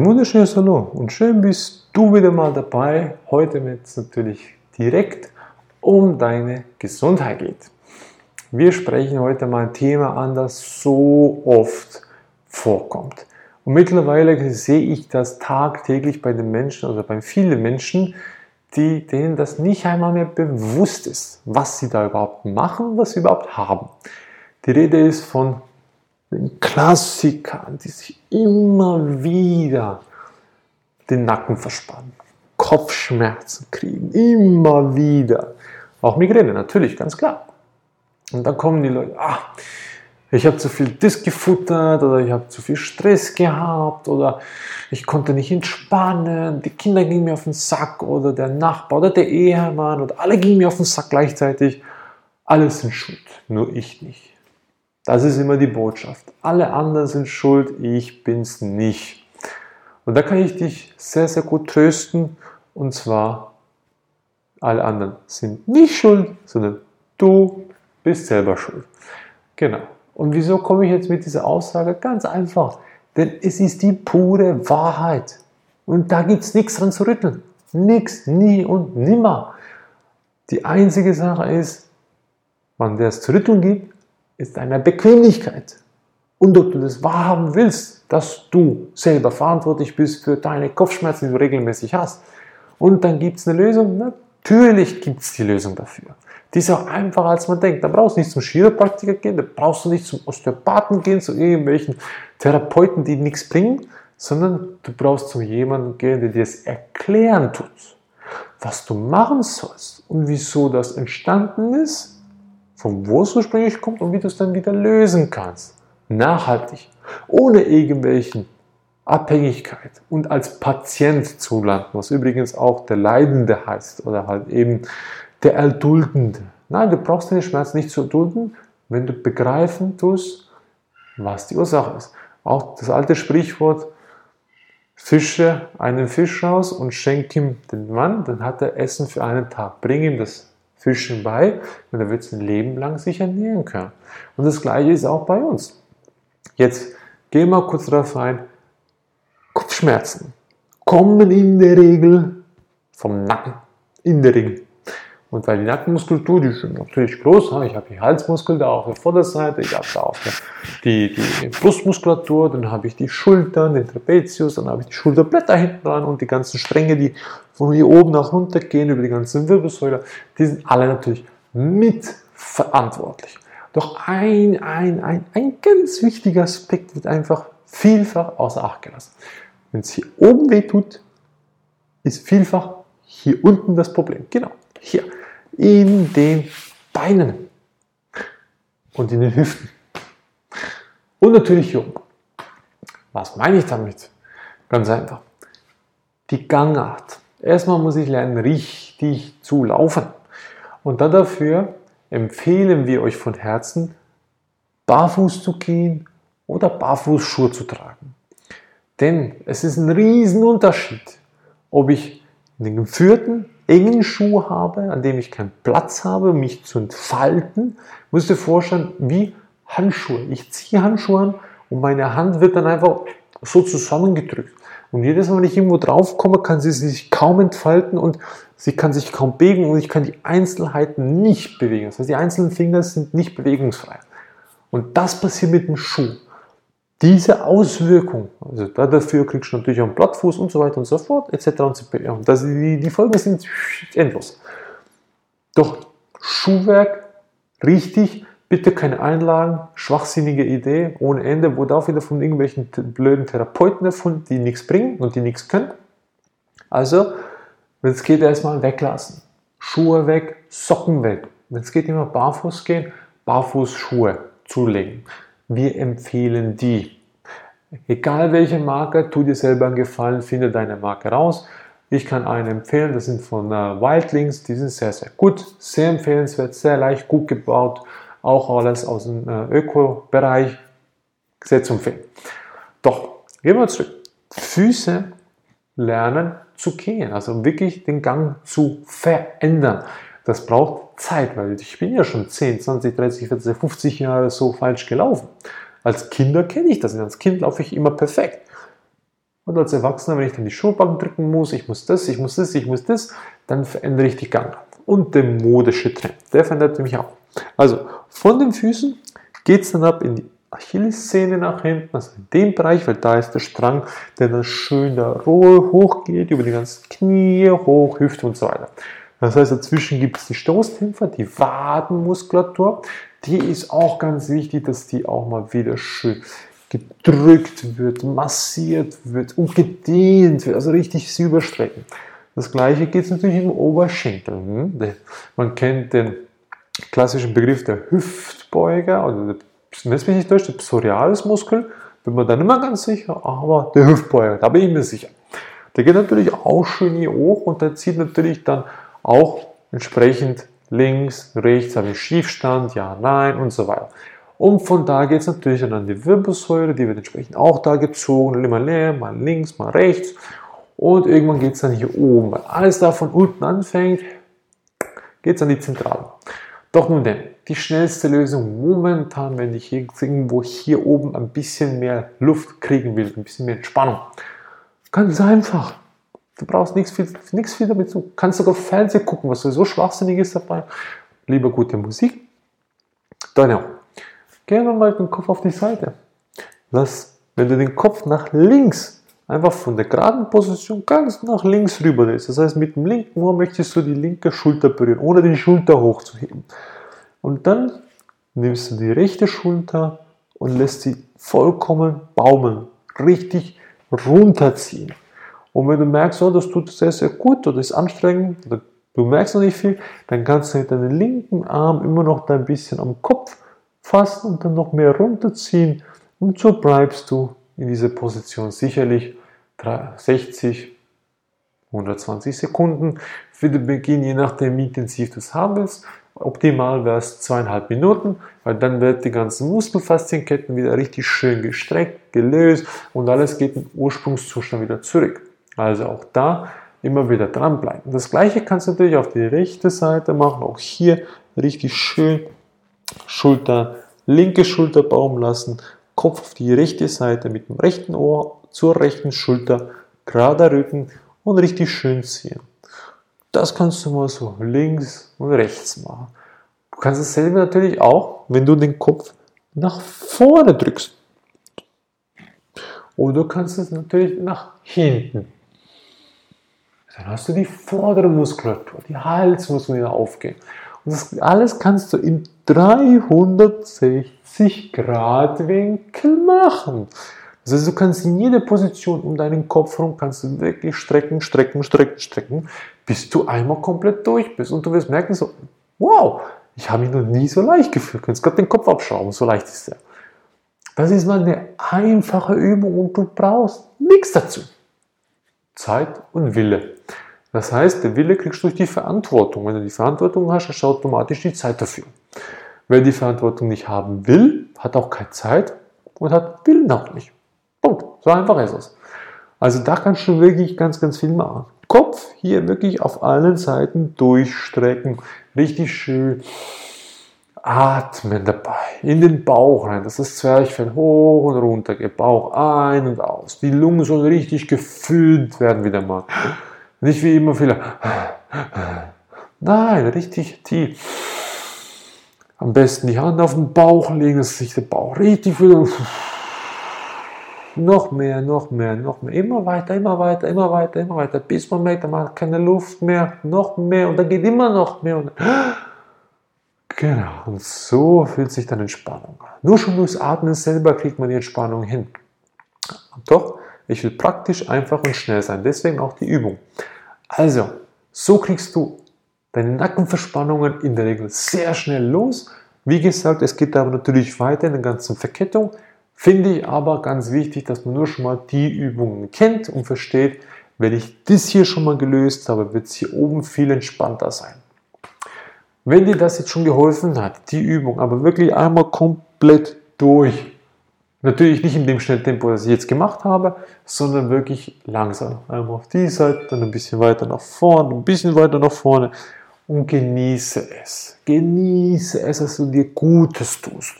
Ein wunderschönes Hallo und schön bist du wieder mal dabei. Heute wird es natürlich direkt um deine Gesundheit geht. Wir sprechen heute mal ein Thema an, das so oft vorkommt. Und mittlerweile sehe ich das tagtäglich bei den Menschen, also bei vielen Menschen, die, denen das nicht einmal mehr bewusst ist, was sie da überhaupt machen, was sie überhaupt haben. Die Rede ist von den Klassikern, die sich immer wieder den Nacken verspannen, Kopfschmerzen kriegen, immer wieder. Auch Migräne, natürlich, ganz klar. Und dann kommen die Leute, ah, ich habe zu viel Disk gefuttert oder ich habe zu viel Stress gehabt oder ich konnte nicht entspannen, die Kinder gingen mir auf den Sack oder der Nachbar oder der Ehemann und alle gingen mir auf den Sack gleichzeitig. Alle sind schuld, nur ich nicht. Das ist immer die Botschaft. Alle anderen sind schuld, ich bin's nicht. Und da kann ich dich sehr, sehr gut trösten. Und zwar, alle anderen sind nicht schuld, sondern du bist selber schuld. Genau. Und wieso komme ich jetzt mit dieser Aussage? Ganz einfach. Denn es ist die pure Wahrheit. Und da gibt es nichts dran zu rütteln. Nichts, nie und nimmer. Die einzige Sache ist, wann der es zu rütteln gibt, ist deine Bequemlichkeit. Und ob du das wahrhaben willst, dass du selber verantwortlich bist für deine Kopfschmerzen, die du regelmäßig hast. Und dann gibt es eine Lösung. Natürlich gibt es die Lösung dafür. Die ist auch einfacher, als man denkt. Da brauchst du nicht zum Chiropraktiker gehen, da brauchst du nicht zum Osteopathen gehen, zu irgendwelchen Therapeuten, die nichts bringen, sondern du brauchst zu jemandem gehen, der dir es erklären tut, was du machen sollst und wieso das entstanden ist von wo es ursprünglich kommt und wie du es dann wieder lösen kannst. Nachhaltig, ohne irgendwelchen Abhängigkeit und als Patient zu landen, was übrigens auch der Leidende heißt oder halt eben der Erduldende. Nein, du brauchst deine Schmerzen nicht zu erdulden, wenn du begreifen tust, was die Ursache ist. Auch das alte Sprichwort, fische einen Fisch aus und schenk ihm den Mann, dann hat er Essen für einen Tag. Bring ihm das Fischen bei und er wird es ein Leben lang sich ernähren können. Und das gleiche ist auch bei uns. Jetzt gehen wir kurz darauf ein. Kopfschmerzen kommen in der Regel vom Nacken, in der Regel. Und weil die Nackenmuskulatur, die ist natürlich groß, ich habe die Halsmuskel da auf der Vorderseite, ich habe da auch die, die Brustmuskulatur, dann habe ich die Schultern, den Trapezius, dann habe ich die Schulterblätter hinten dran und die ganzen Stränge, die von hier oben nach runter gehen, über die ganzen Wirbelsäule, die sind alle natürlich mitverantwortlich. Doch ein, ein, ein, ein ganz wichtiger Aspekt wird einfach vielfach außer Acht gelassen. Wenn es hier oben weh tut, ist vielfach hier unten das Problem. Genau, hier in den Beinen und in den Hüften. Und natürlich hier oben. Was meine ich damit? Ganz einfach. Die Gangart. Erstmal muss ich lernen, richtig zu laufen. Und dann dafür empfehlen wir euch von Herzen, barfuß zu gehen oder Barfußschuhe zu tragen. Denn es ist ein Riesenunterschied, ob ich einen geführten engen Schuh habe, an dem ich keinen Platz habe, mich zu entfalten, musst du dir vorstellen, wie Handschuhe. Ich ziehe Handschuhe an und meine Hand wird dann einfach so zusammengedrückt. Und jedes Mal, wenn ich irgendwo drauf komme, kann sie sich kaum entfalten und sie kann sich kaum bewegen und ich kann die Einzelheiten nicht bewegen. Das heißt, die einzelnen Finger sind nicht bewegungsfrei. Und das passiert mit dem Schuh diese Auswirkung, also dafür kriegst du natürlich auch einen Blattfuß und so weiter und so fort, etc. Und so und das, die, die Folgen sind endlos. Doch Schuhwerk, richtig, bitte keine Einlagen, schwachsinnige Idee, ohne Ende, wurde auch wieder von irgendwelchen blöden Therapeuten erfunden, die nichts bringen und die nichts können. Also, wenn es geht, erstmal weglassen. Schuhe weg, Socken weg. Wenn es geht, immer barfuß gehen, Barfußschuhe zulegen. Wir empfehlen die. Egal welche Marke, tu dir selber einen Gefallen, finde deine Marke raus. Ich kann eine empfehlen, das sind von äh, Wildlings, die sind sehr, sehr gut, sehr empfehlenswert, sehr leicht, gut gebaut, auch alles aus dem äh, Öko-Bereich, sehr zu empfehlen. Doch, gehen wir zurück. Füße lernen zu gehen, also wirklich den Gang zu verändern. Das braucht Zeit, weil ich bin ja schon 10, 20, 30, 40, 50 Jahre so falsch gelaufen. Als Kinder kenne ich das. Als Kind laufe ich immer perfekt. Und als Erwachsener, wenn ich dann die Schulbank drücken muss, ich muss das, ich muss das, ich muss das, dann verändere ich die Gangart. Und der modische Trend, der verändert mich auch. Also von den Füßen geht es dann ab in die Achillessehne nach hinten, also in dem Bereich, weil da ist der Strang, der dann schön da hochgeht, über die ganzen Knie, hoch, Hüfte und so weiter. Das heißt, dazwischen gibt es die Stoßdämpfer, die Wadenmuskulatur. Die ist auch ganz wichtig, dass die auch mal wieder schön gedrückt wird, massiert wird und gedehnt wird, also richtig sie überstrecken. Das gleiche geht es natürlich im Oberschenkel. Hm? Man kennt den klassischen Begriff der Hüftbeuger, oder der, nennt mich nicht deutsch, der Psorialismuskel, bin mir dann immer ganz sicher, aber der Hüftbeuger, da bin ich mir sicher. Der geht natürlich auch schön hier hoch und der zieht natürlich dann auch entsprechend links, rechts, habe ich Schiefstand, ja, nein und so weiter. Und von da geht es natürlich dann an die Wirbelsäule, die wird entsprechend auch da gezogen, immer leer, mal links, mal rechts. Und irgendwann geht es dann hier oben. Weil alles da von unten anfängt, geht es an die Zentrale. Doch nun denn, die schnellste Lösung momentan, wenn ich irgendwo hier oben ein bisschen mehr Luft kriegen will, ein bisschen mehr Entspannung, ganz einfach. Du brauchst nichts viel, nichts viel damit zu. Kannst sogar Fernsehen gucken, was sowieso schwachsinnig ist dabei. Lieber gute Musik. Dann auch. Geh mal den Kopf auf die Seite. Lass, wenn du den Kopf nach links, einfach von der geraden Position ganz nach links rüber drehst. Das heißt, mit dem linken Ohr möchtest du die linke Schulter berühren, ohne die Schulter hochzuheben. Und dann nimmst du die rechte Schulter und lässt sie vollkommen baumeln, richtig runterziehen. Und wenn du merkst, oh, das tut sehr, sehr gut oder ist anstrengend, oder du merkst noch nicht viel, dann kannst du mit deinem linken Arm immer noch ein bisschen am Kopf fassen und dann noch mehr runterziehen. Und so bleibst du in dieser Position sicherlich 60, 120 Sekunden für den Beginn, je nachdem, wie intensiv du es haben willst. Optimal wäre es zweieinhalb Minuten, weil dann wird die ganzen Muskelfaszienketten wieder richtig schön gestreckt, gelöst und alles geht im Ursprungszustand wieder zurück. Also auch da immer wieder dranbleiben. Das gleiche kannst du natürlich auf die rechte Seite machen, auch hier richtig schön Schulter, linke Schulter baumen lassen, Kopf auf die rechte Seite mit dem rechten Ohr zur rechten Schulter, gerader Rücken und richtig schön ziehen. Das kannst du mal so links und rechts machen. Du kannst dasselbe natürlich auch, wenn du den Kopf nach vorne drückst. Oder du kannst es natürlich nach hinten dann hast du die vordere Muskulatur, die Halsmuskulatur aufgehen. Und das alles kannst du im 360 Grad Winkel machen. Heißt, du kannst in jeder Position um deinen Kopf herum kannst du wirklich strecken, strecken, strecken, strecken, bis du einmal komplett durch bist. Und du wirst merken so, wow, ich habe mich noch nie so leicht gefühlt. Du kannst gerade den Kopf abschrauben, so leicht ist der. Das ist mal eine einfache Übung und du brauchst nichts dazu. Zeit und Wille. Das heißt, der Wille kriegst du durch die Verantwortung. Wenn du die Verantwortung hast, hast du automatisch die Zeit dafür. Wer die Verantwortung nicht haben will, hat auch keine Zeit und hat Willen auch nicht. Punkt. So einfach ist es. Also da kannst du wirklich ganz, ganz viel machen. Kopf hier wirklich auf allen Seiten durchstrecken. Richtig schön. Atmen dabei. In den Bauch rein. Das ist das Zwerchfell hoch und runter geht. Bauch ein und aus. Die Lungen sollen richtig gefüllt werden wieder mal. Nicht wie immer viele. Nein, richtig tief. Am besten die Hand auf den Bauch legen, dass sich der Bauch richtig wieder. Noch mehr, noch mehr, noch mehr. Immer weiter, immer weiter, immer weiter, immer weiter. Bis man merkt, man hat keine Luft mehr. Noch mehr. Und dann geht immer noch mehr. Und genau. Und so fühlt sich dann Entspannung an. Nur schon durchs Atmen selber kriegt man die Entspannung hin. Doch ich will praktisch, einfach und schnell sein. Deswegen auch die Übung. Also, so kriegst du deine Nackenverspannungen in der Regel sehr schnell los. Wie gesagt, es geht aber natürlich weiter in der ganzen Verkettung. Finde ich aber ganz wichtig, dass man nur schon mal die Übungen kennt und versteht, wenn ich das hier schon mal gelöst habe, wird es hier oben viel entspannter sein. Wenn dir das jetzt schon geholfen hat, die Übung aber wirklich einmal komplett durch, Natürlich nicht in dem Schnelltempo, das ich jetzt gemacht habe, sondern wirklich langsam. Einmal auf die Seite, dann ein bisschen weiter nach vorne, ein bisschen weiter nach vorne und genieße es. Genieße es, dass du dir Gutes tust.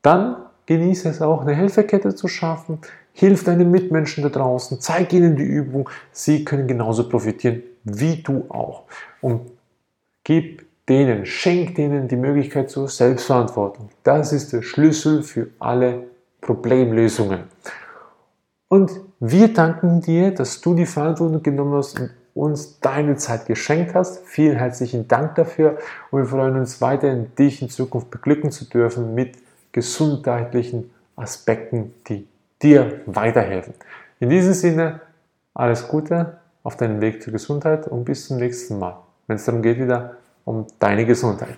Dann genieße es auch, eine Helferkette zu schaffen, Hilf deinen Mitmenschen da draußen, zeig ihnen die Übung. Sie können genauso profitieren wie du auch. Und gib denen, schenk denen die Möglichkeit zur Selbstverantwortung. Das ist der Schlüssel für alle Problemlösungen. Und wir danken dir, dass du die Verantwortung genommen hast und uns deine Zeit geschenkt hast. Vielen herzlichen Dank dafür und wir freuen uns weiterhin, dich in Zukunft beglücken zu dürfen mit gesundheitlichen Aspekten, die dir weiterhelfen. In diesem Sinne, alles Gute auf deinem Weg zur Gesundheit und bis zum nächsten Mal, wenn es darum geht wieder um deine Gesundheit.